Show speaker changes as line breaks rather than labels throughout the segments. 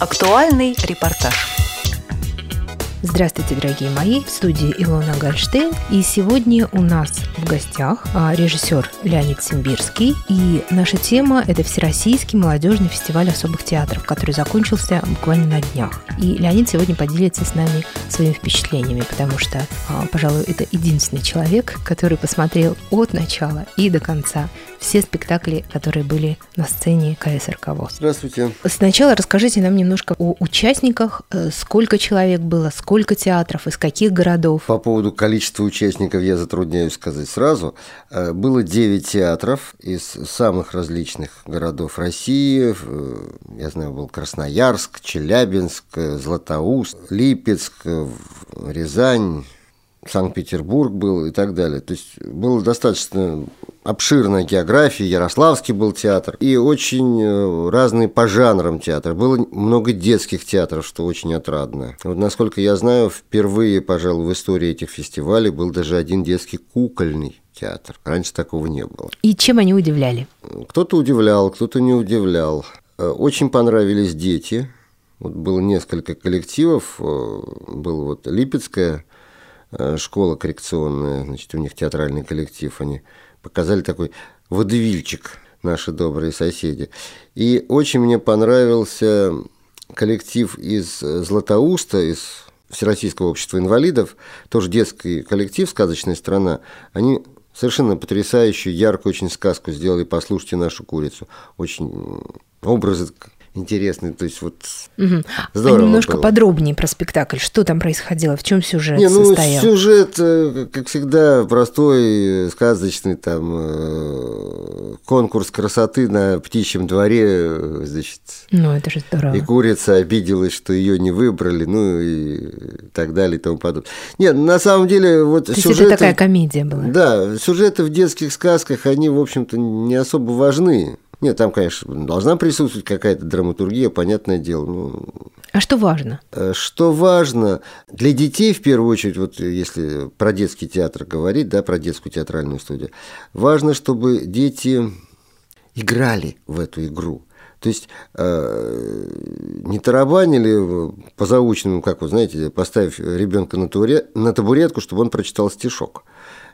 Актуальный репортаж.
Здравствуйте, дорогие мои! В студии Илона Гольштейн. И сегодня у нас в гостях а, режиссер Леонид Симбирский. И наша тема – это Всероссийский молодежный фестиваль особых театров, который закончился буквально на днях. И Леонид сегодня поделится с нами своими впечатлениями, потому что, а, пожалуй, это единственный человек, который посмотрел от начала и до конца все спектакли, которые были на сцене КСРК ВОЗ.
Здравствуйте.
Сначала расскажите нам немножко о участниках, э, сколько человек было, сколько театров, из каких городов.
По поводу количества участников я затрудняюсь сказать сразу. Э, было 9 театров из самых различных городов России. Э, я знаю, был Красноярск, Челябинск, Златоуст, Липецк, Рязань, Санкт-Петербург был и так далее. То есть было достаточно обширная география, Ярославский был театр, и очень э, разные по жанрам театр. Было много детских театров, что очень отрадно. Вот, насколько я знаю, впервые, пожалуй, в истории этих фестивалей был даже один детский кукольный театр. Раньше такого не было.
И чем они удивляли?
Кто-то удивлял, кто-то не удивлял. Э, очень понравились дети. Вот было несколько коллективов. Э, был вот Липецкая школа коррекционная, значит, у них театральный коллектив, они показали такой водевильчик наши добрые соседи. И очень мне понравился коллектив из Златоуста, из Всероссийского общества инвалидов, тоже детский коллектив «Сказочная страна». Они совершенно потрясающую, яркую очень сказку сделали «Послушайте нашу курицу». Очень образы интересный. То есть вот
угу. здорово. А немножко было. подробнее про спектакль. Что там происходило? В чем сюжет Не,
ну,
состоял?
Сюжет, э, как всегда, простой, сказочный. Там э, конкурс красоты на птичьем дворе, э, значит.
Ну, это же здорово.
И курица обиделась, что ее не выбрали, ну и так далее и тому подобное. Нет, на самом деле вот
То сюжеты... это такая комедия была?
Да, сюжеты в детских сказках, они, в общем-то, не особо важны. Нет, там, конечно, должна присутствовать какая-то драматургия, понятное дело. Ну,
а что важно?
Э, что важно? Для детей, в первую очередь, вот если про детский театр говорить, да, про детскую театральную студию, важно, чтобы дети играли в эту игру. То есть э, не тарабанили по заученному, как вы знаете, поставив ребенка на, на табуретку, чтобы он прочитал стишок.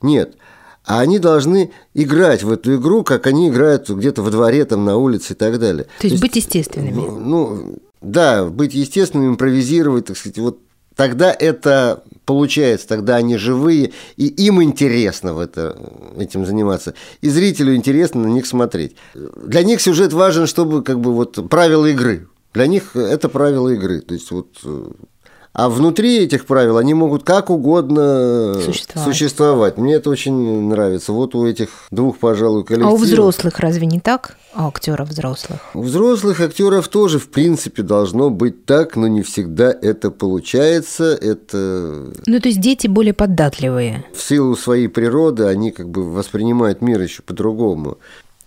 Нет, а они должны играть в эту игру, как они играют где-то во дворе, там, на улице и так далее.
То, То есть быть естественными.
Ну, ну, да, быть естественными, импровизировать, так сказать, вот тогда это получается, тогда они живые, и им интересно в это, этим заниматься, и зрителю интересно на них смотреть. Для них сюжет важен, чтобы как бы вот правила игры. Для них это правила игры. То есть вот а внутри этих правил они могут как угодно существовать. существовать. Мне это очень нравится. Вот у этих двух, пожалуй, коллективов.
А у взрослых разве не так? А актеров взрослых?
У взрослых актеров тоже, в принципе, должно быть так, но не всегда это получается. Это...
Ну, то есть дети более податливые.
В силу своей природы они как бы воспринимают мир еще по-другому.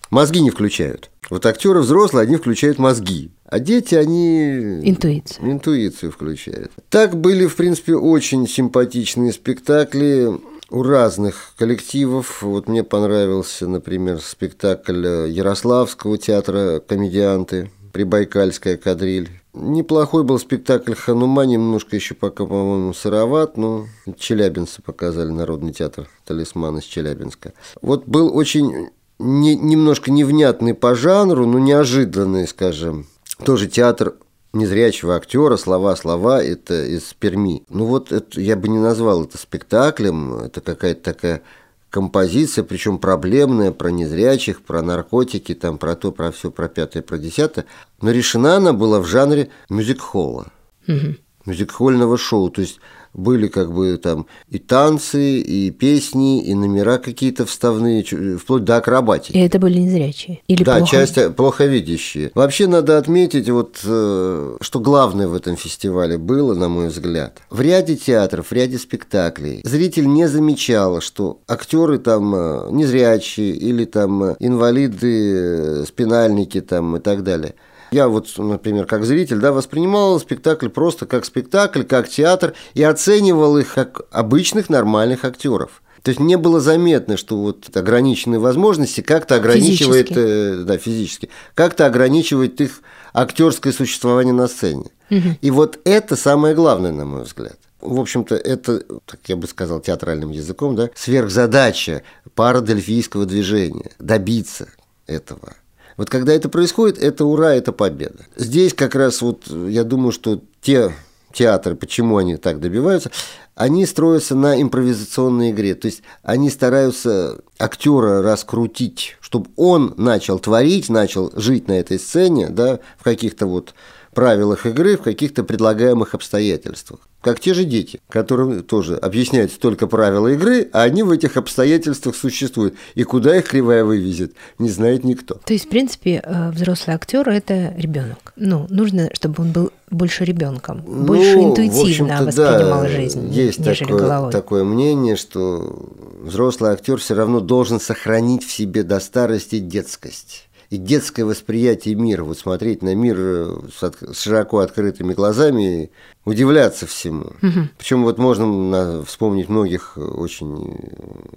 Мозги не включают. Вот актеры взрослые, они включают мозги. А дети, они...
Интуицию.
Интуицию включают. Так были, в принципе, очень симпатичные спектакли у разных коллективов. Вот мне понравился, например, спектакль Ярославского театра «Комедианты», «Прибайкальская кадриль». Неплохой был спектакль «Ханума», немножко еще пока, по-моему, сыроват, но челябинцы показали, Народный театр «Талисман» из Челябинска. Вот был очень не, немножко невнятный по жанру, но неожиданный, скажем. Тоже театр незрячего актера, слова-слова, это из Перми. Ну вот это, я бы не назвал это спектаклем, это какая-то такая композиция, причем проблемная, про незрячих, про наркотики, там, про то, про все, про пятое, про десятое. Но решена она была в жанре мюзик-холла, угу. мюзик-хольного шоу. То есть были как бы там и танцы, и песни, и номера какие-то вставные, вплоть до акробатики.
И это были незрячие? Или
да,
плохо...
часть э, плохо видящие. Вообще надо отметить, вот, э, что главное в этом фестивале было, на мой взгляд. В ряде театров, в ряде спектаклей зритель не замечал, что актеры там э, незрячие или там инвалиды, спинальники там и так далее – я вот, например, как зритель, да, воспринимал спектакль просто как спектакль, как театр и оценивал их как обычных нормальных актеров. То есть не было заметно, что вот ограниченные возможности как-то ограничивает, физически. Э, да, физически, как-то ограничивает их актерское существование на сцене. Угу. И вот это самое главное, на мой взгляд. В общем-то, это, так я бы сказал театральным языком, да, сверхзадача парадельфийского движения – добиться этого. Вот когда это происходит, это ура, это победа. Здесь как раз вот я думаю, что те театры, почему они так добиваются, они строятся на импровизационной игре. То есть они стараются актера раскрутить, чтобы он начал творить, начал жить на этой сцене, да, в каких-то вот правилах игры, в каких-то предлагаемых обстоятельствах. Как те же дети, которым тоже объясняются только правила игры, а они в этих обстоятельствах существуют. И куда их кривая вывезет, не знает никто.
То есть, в принципе, э, взрослый актер это ребенок. Ну, нужно, чтобы он был больше ребенком, ну, больше интуитивно воспринимал
да,
жизнь,
есть нежели такое, головой. такое мнение, что взрослый актер все равно должен сохранить в себе до старости детскость и детское восприятие мира, вот смотреть на мир э, с, от, с широко открытыми глазами, удивляться всему. Угу. Причем вот можно на, вспомнить многих очень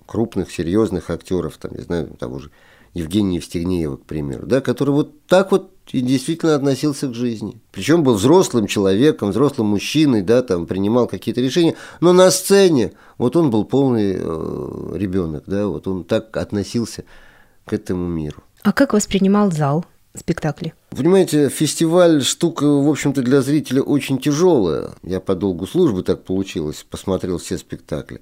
крупных, серьезных актеров, там, не знаю, того же Евгения Евстигнеева, к примеру, да, который вот так вот и действительно относился к жизни. Причем был взрослым человеком, взрослым мужчиной, да, там принимал какие-то решения, но на сцене вот он был полный э, ребенок, да, вот он так относился к этому миру.
А как воспринимал зал спектакли?
Понимаете, фестиваль штука, в общем-то, для зрителя очень тяжелая. Я по долгу службы так получилось, посмотрел все спектакли.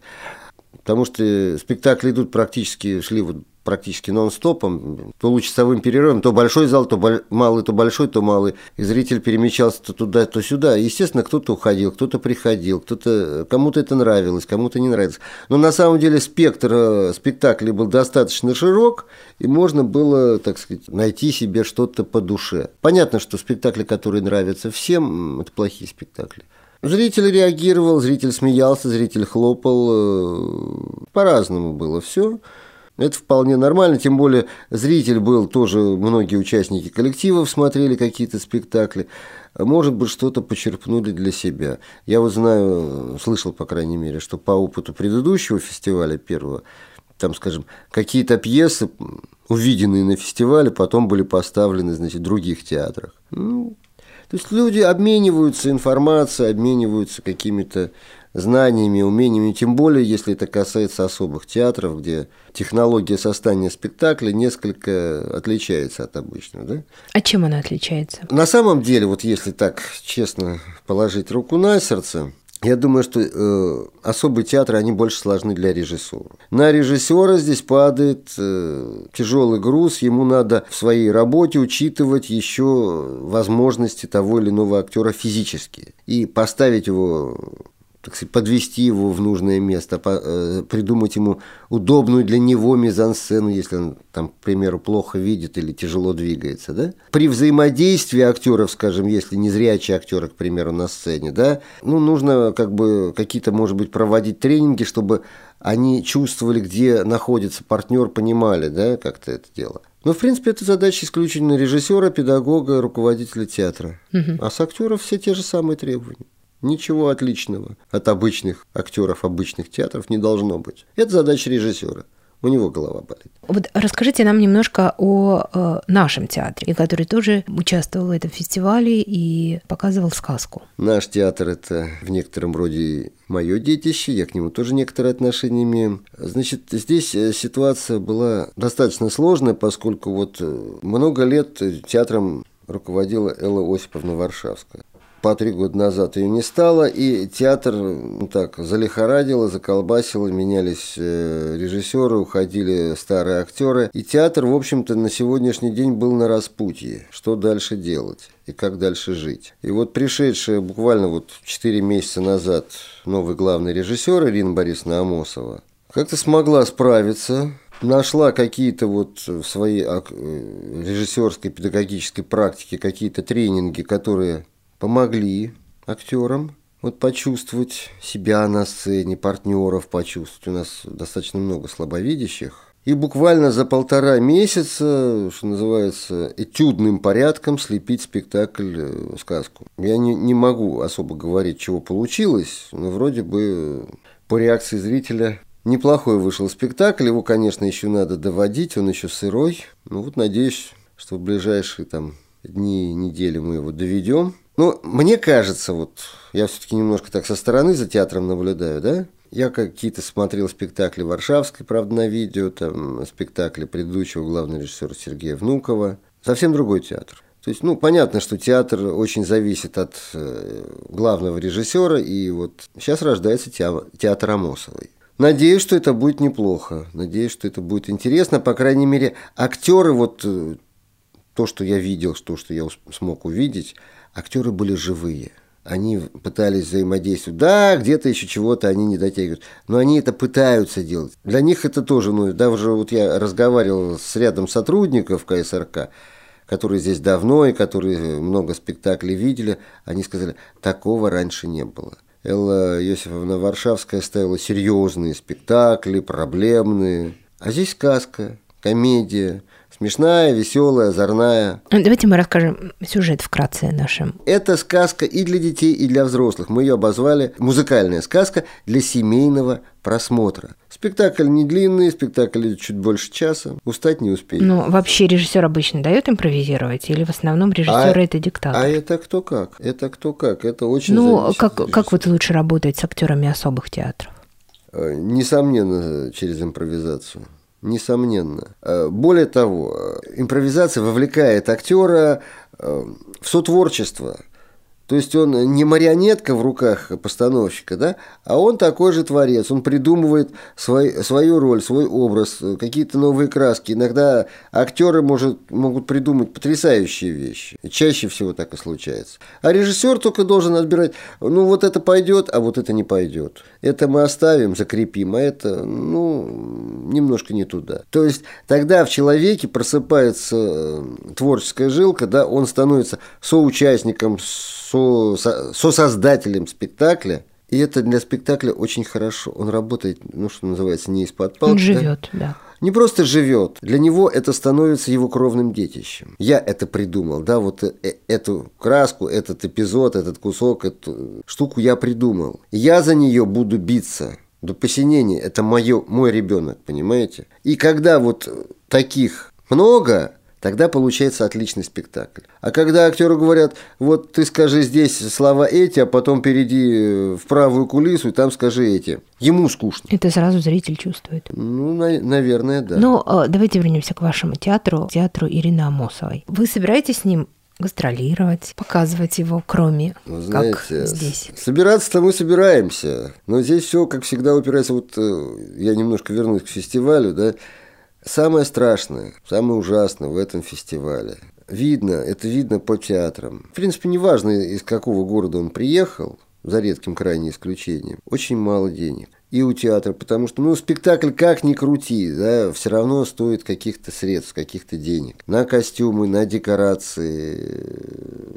Потому что спектакли идут практически, шли вот практически нон-стопом, получасовым перерывом, то большой зал, то малый, то большой, то малый. И зритель перемещался то туда, то сюда. естественно, кто-то уходил, кто-то приходил, кто-то, кому-то это нравилось, кому-то не нравилось. Но на самом деле спектр э, спектаклей был достаточно широк, и можно было, так сказать, найти себе что-то по душе. Понятно, что спектакли, которые нравятся всем, это плохие спектакли. Зритель реагировал, зритель смеялся, зритель хлопал. Э, по-разному было все. Это вполне нормально, тем более зритель был тоже, многие участники коллективов смотрели какие-то спектакли, может быть, что-то почерпнули для себя. Я вот знаю, слышал, по крайней мере, что по опыту предыдущего фестиваля первого, там, скажем, какие-то пьесы, увиденные на фестивале, потом были поставлены, значит, в других театрах. Ну, то есть люди обмениваются информацией, обмениваются какими-то знаниями, умениями, тем более, если это касается особых театров, где технология создания спектакля несколько отличается от обычного. Да?
А чем она отличается?
На самом деле, вот если так честно положить руку на сердце, я думаю, что э, особые театры, они больше сложны для режиссера. На режиссера здесь падает э, тяжелый груз, ему надо в своей работе учитывать еще возможности того или иного актера физически. И поставить его так сказать, подвести его в нужное место, э, придумать ему удобную для него мизансцену, если он, там, к примеру, плохо видит или тяжело двигается. Да? При взаимодействии актеров, скажем, если не зрячие актеры, к примеру, на сцене, да, ну, нужно как бы какие-то, может быть, проводить тренинги, чтобы они чувствовали, где находится партнер, понимали, да, как-то это дело. Но, в принципе, это задача исключительно режиссера, педагога, руководителя театра. Угу. А с актеров все те же самые требования. Ничего отличного от обычных актеров обычных театров не должно быть. Это задача режиссера. У него голова болит.
Вот расскажите нам немножко о э, нашем театре, который тоже участвовал в этом фестивале и показывал сказку.
Наш театр это в некотором роде мое детище, я к нему тоже некоторые отношения имею. Значит, здесь э, ситуация была достаточно сложная, поскольку вот э, много лет театром руководила Элла Осиповна Варшавская по три года назад ее не стало, и театр ну, так залихорадило, заколбасило, менялись э, режиссеры, уходили старые актеры, и театр, в общем-то, на сегодняшний день был на распутье. Что дальше делать? и как дальше жить. И вот пришедшая буквально вот 4 месяца назад новый главный режиссер Ирина Борисовна Амосова как-то смогла справиться, нашла какие-то вот в своей э, режиссерской педагогической практике какие-то тренинги, которые помогли актерам вот почувствовать себя на сцене, партнеров почувствовать. У нас достаточно много слабовидящих. И буквально за полтора месяца, что называется, этюдным порядком слепить спектакль, э, сказку. Я не, не могу особо говорить, чего получилось, но вроде бы по реакции зрителя неплохой вышел спектакль. Его, конечно, еще надо доводить, он еще сырой. Ну вот надеюсь, что в ближайшие там дни, недели мы его доведем. Но мне кажется, вот я все-таки немножко так со стороны за театром наблюдаю, да? Я какие-то смотрел спектакли Варшавской, правда, на видео, там спектакли предыдущего главного режиссера Сергея Внукова. Совсем другой театр. То есть, ну, понятно, что театр очень зависит от э, главного режиссера, и вот сейчас рождается театр Амосовой. Надеюсь, что это будет неплохо. Надеюсь, что это будет интересно. По крайней мере, актеры, вот э, то, что я видел, то, что я смог увидеть, актеры были живые. Они пытались взаимодействовать. Да, где-то еще чего-то они не дотягивают. Но они это пытаются делать. Для них это тоже, ну, даже вот я разговаривал с рядом сотрудников КСРК, которые здесь давно и которые много спектаклей видели, они сказали, такого раньше не было. Элла Иосифовна Варшавская ставила серьезные спектакли, проблемные. А здесь сказка, комедия, смешная, веселая, озорная.
Давайте мы расскажем сюжет вкратце нашим.
Это сказка и для детей, и для взрослых. Мы ее обозвали «Музыкальная сказка для семейного просмотра». Спектакль не длинный, спектакль чуть больше часа. Устать не успеет.
Ну, вообще режиссер обычно дает импровизировать, или в основном режиссер а, это диктатор?
А это кто как? Это кто как? Это очень
Ну, как, как вот лучше работать с актерами особых театров?
Э, несомненно, через импровизацию. Несомненно. Э, более того, импровизация вовлекает актера э, в сотворчество – то есть он не марионетка в руках постановщика, да, а он такой же творец. Он придумывает свой, свою роль, свой образ, какие-то новые краски. Иногда актеры может, могут придумать потрясающие вещи. Чаще всего так и случается. А режиссер только должен отбирать, ну вот это пойдет, а вот это не пойдет. Это мы оставим, закрепим, а это, ну, немножко не туда. То есть тогда в человеке просыпается э, творческая жилка, да, он становится соучастником, со, со, сосоздателем спектакля, и это для спектакля очень хорошо. Он работает, ну, что называется, не из-под палки. Он
живет, да. да.
Не просто живет, для него это становится его кровным детищем. Я это придумал, да, вот э, эту краску, этот эпизод, этот кусок, эту штуку я придумал. Я за нее буду биться до посинения. Это моё, мой ребенок, понимаете? И когда вот таких много, Тогда получается отличный спектакль. А когда актеру говорят, вот ты скажи здесь слова эти, а потом перейди в правую кулису и там скажи эти. Ему скучно.
Это сразу зритель чувствует.
Ну, на- наверное, да.
Ну, а, давайте вернемся к вашему театру, театру Ирины Амосовой. Вы собираетесь с ним гастролировать, показывать его, кроме Знаете, как здесь.
Собираться-то мы собираемся, но здесь все, как всегда, упирается. Вот э, я немножко вернусь к фестивалю, да. Самое страшное, самое ужасное в этом фестивале. Видно, это видно по театрам. В принципе, неважно, из какого города он приехал, за редким крайним исключением, очень мало денег. И у театра, потому что, ну, спектакль как ни крути, да, все равно стоит каких-то средств, каких-то денег. На костюмы, на декорации,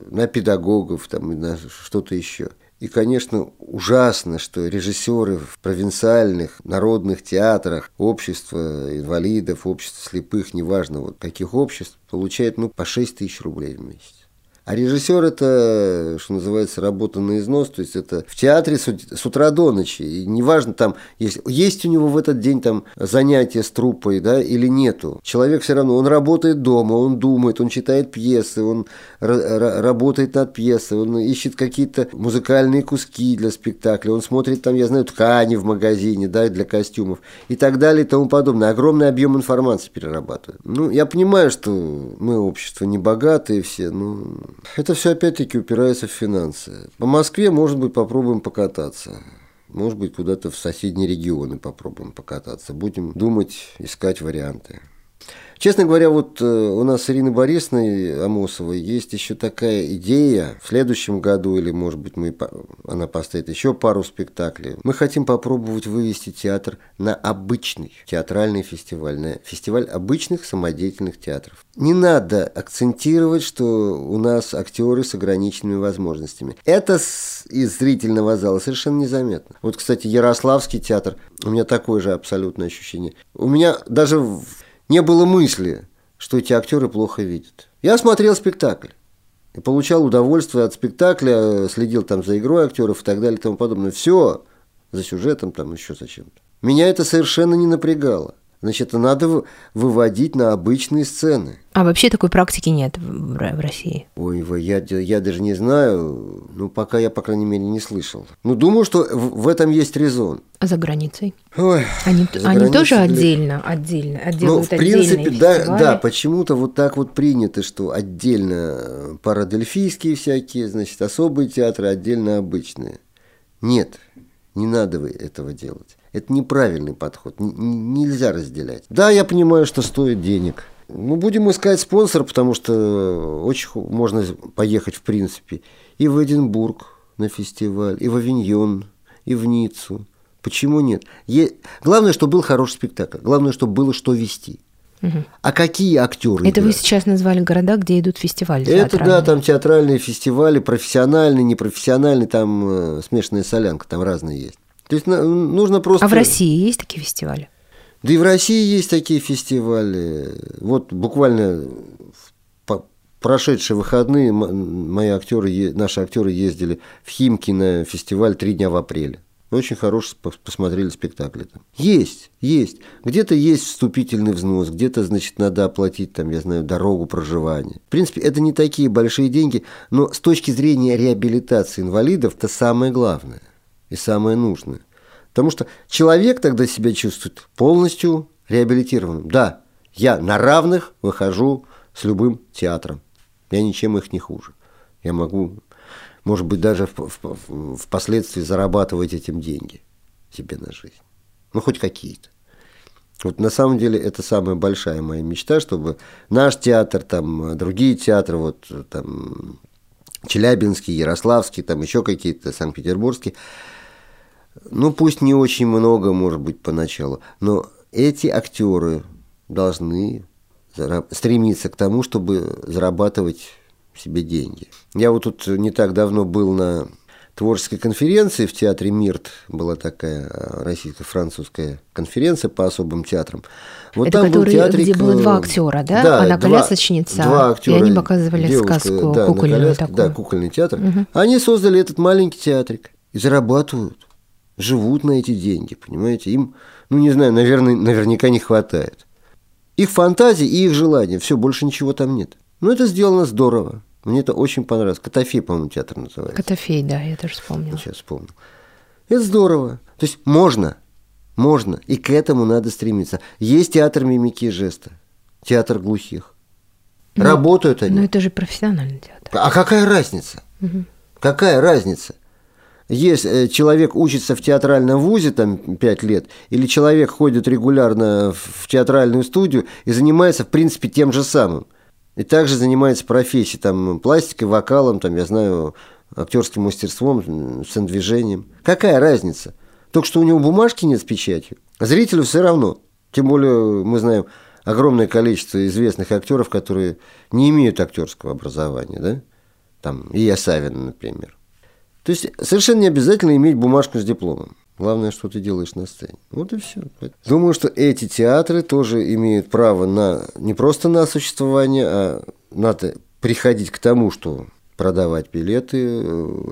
на педагогов, там, на что-то еще. И, конечно, ужасно, что режиссеры в провинциальных народных театрах, общества инвалидов, общества слепых, неважно вот каких обществ, получают ну, по 6 тысяч рублей в месяц. А режиссер это, что называется, работа на износ, то есть это в театре с, утра до ночи. И неважно там, есть, есть у него в этот день там занятия с труппой, да, или нету. Человек все равно, он работает дома, он думает, он читает пьесы, он работает над пьесой, он ищет какие-то музыкальные куски для спектакля, он смотрит там, я знаю, ткани в магазине, да, для костюмов и так далее и тому подобное. Огромный объем информации перерабатывает. Ну, я понимаю, что мы общество не богатые все, но это все опять-таки упирается в финансы. По Москве, может быть, попробуем покататься. Может быть, куда-то в соседние регионы попробуем покататься. Будем думать, искать варианты. Честно говоря, вот э, у нас с Ириной Борисовной Амосовой есть еще такая идея. В следующем году, или, может быть, мы, она поставит еще пару спектаклей. Мы хотим попробовать вывести театр на обычный театральный фестиваль, на фестиваль обычных самодеятельных театров. Не надо акцентировать, что у нас актеры с ограниченными возможностями. Это из зрительного зала совершенно незаметно. Вот, кстати, Ярославский театр, у меня такое же абсолютное ощущение. У меня даже не было мысли, что эти актеры плохо видят. Я смотрел спектакль и получал удовольствие от спектакля, следил там за игрой актеров и так далее и тому подобное. Все за сюжетом там еще зачем-то. Меня это совершенно не напрягало. Значит, надо выводить на обычные сцены.
А вообще такой практики нет в, в России?
Ой, я, я даже не знаю. Ну, пока я, по крайней мере, не слышал. Ну, думаю, что в, в этом есть резон.
А за границей?
Ой,
они за они тоже для... отдельно, отдельно,
Ну, в принципе, да, да, почему-то вот так вот принято, что отдельно парадельфийские всякие, значит, особые театры, отдельно обычные. Нет, не надо этого делать. Это неправильный подход. нельзя разделять. Да, я понимаю, что стоит денег. Ну, будем искать спонсора, потому что очень можно поехать, в принципе, и в Эдинбург на фестиваль, и в Авиньон, и в Ниццу. Почему нет? Е... Главное, чтобы был хороший спектакль. Главное, чтобы было что вести. Угу. А какие актеры?
Это играют? вы сейчас назвали города, где идут фестивали.
Это да, там театральные фестивали, профессиональные, непрофессиональные, там э, смешанная солянка, там разные есть. То есть нужно просто...
А в России есть такие фестивали?
Да и в России есть такие фестивали. Вот буквально в прошедшие выходные мои актеры, наши актеры ездили в Химки на фестиваль «Три дня в апреле». Очень хорошие посмотрели спектакли там. Есть, есть. Где-то есть вступительный взнос, где-то, значит, надо оплатить, там, я знаю, дорогу проживания. В принципе, это не такие большие деньги, но с точки зрения реабилитации инвалидов, это самое главное и самое нужное. Потому что человек тогда себя чувствует полностью реабилитированным. Да, я на равных выхожу с любым театром. Я ничем их не хуже. Я могу, может быть, даже впоследствии зарабатывать этим деньги себе на жизнь. Ну, хоть какие-то. Вот на самом деле это самая большая моя мечта, чтобы наш театр, там, другие театры, вот там Челябинский, Ярославский, там еще какие-то, Санкт-Петербургские, ну пусть не очень много, может быть, поначалу, но эти актеры должны стремиться к тому, чтобы зарабатывать себе деньги. Я вот тут не так давно был на творческой конференции в театре МИРТ, была такая э, российско-французская конференция по особым театрам.
Вот Это там который, был театрик, где было два актера, да?
да
Она колясочница.
Два актера.
И они показывали девушка, сказку
да,
кукольную
коляске, такую. Да, кукольный театр. Угу. Они создали этот маленький театрик и зарабатывают живут на эти деньги, понимаете? Им, ну не знаю, наверное, наверняка не хватает. Их фантазии и их желания, все, больше ничего там нет. Но это сделано здорово. Мне это очень понравилось. Котофей, по-моему, театр называется.
Котофей, да, я тоже вспомнил.
Сейчас вспомнил. Это здорово. То есть можно, можно, и к этому надо стремиться. Есть театр мимики и жеста, театр глухих. Но, ну, Работают они.
Но это же профессиональный театр.
А какая разница? Угу. Какая разница? Если человек учится в театральном вузе там 5 лет, или человек ходит регулярно в театральную студию и занимается, в принципе, тем же самым. И также занимается профессией, там, пластикой, вокалом, там, я знаю, актерским мастерством, сцендвижением. Какая разница? Только что у него бумажки нет с печатью. Зрителю все равно. Тем более мы знаем огромное количество известных актеров, которые не имеют актерского образования, да? Там, Ия Савин, например. То есть совершенно не обязательно иметь бумажку с дипломом. Главное, что ты делаешь на сцене. Вот и все. Думаю, что эти театры тоже имеют право на не просто на существование, а надо приходить к тому, что продавать билеты,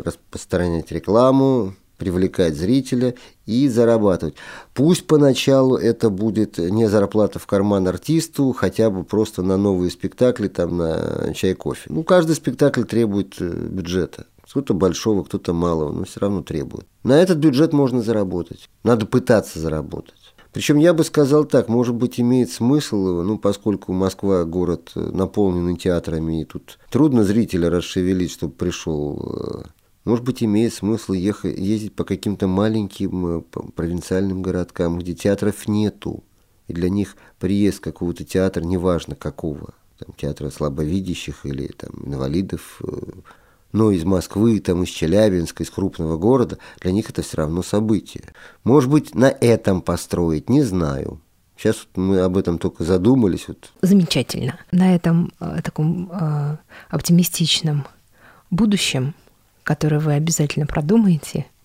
распространять рекламу, привлекать зрителя и зарабатывать. Пусть поначалу это будет не зарплата в карман артисту, хотя бы просто на новые спектакли, там, на чай, кофе. Ну, каждый спектакль требует э, бюджета. Кто-то большого, кто-то малого, но все равно требует. На этот бюджет можно заработать. Надо пытаться заработать. Причем я бы сказал так, может быть, имеет смысл, ну, поскольку Москва город наполненный театрами, и тут трудно зрителя расшевелить, чтобы пришел. Э, может быть, имеет смысл ехать, ездить по каким-то маленьким э, провинциальным городкам, где театров нету. И для них приезд какого-то театра, неважно какого, там, театра слабовидящих или там, инвалидов, э, но из Москвы, там, из Челябинска, из крупного города, для них это все равно событие. Может быть, на этом построить, не знаю. Сейчас мы об этом только задумались. Вот.
Замечательно. На этом э, таком э, оптимистичном будущем, которое вы обязательно продумаете –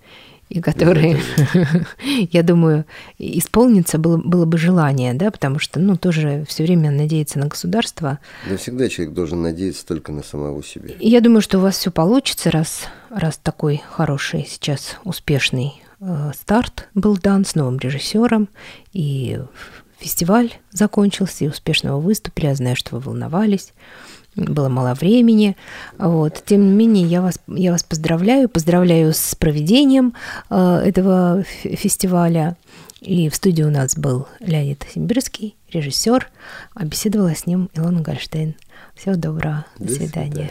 и которые, я думаю, исполнится было, было бы желание, да, потому что, ну, тоже все время надеяться на государство.
Да всегда человек должен надеяться только на самого себя.
Я думаю, что у вас все получится, раз, раз такой хороший сейчас успешный э, старт был дан с новым режиссером и фестиваль закончился и успешно вы выступили. Я знаю, что вы волновались было мало времени. Вот. Тем не менее, я вас, я вас поздравляю, поздравляю с проведением э, этого фестиваля. И в студии у нас был Леонид Симбирский, режиссер, а беседовала с ним Илона Гольштейн. Всего доброго. До, До свидания. свидания.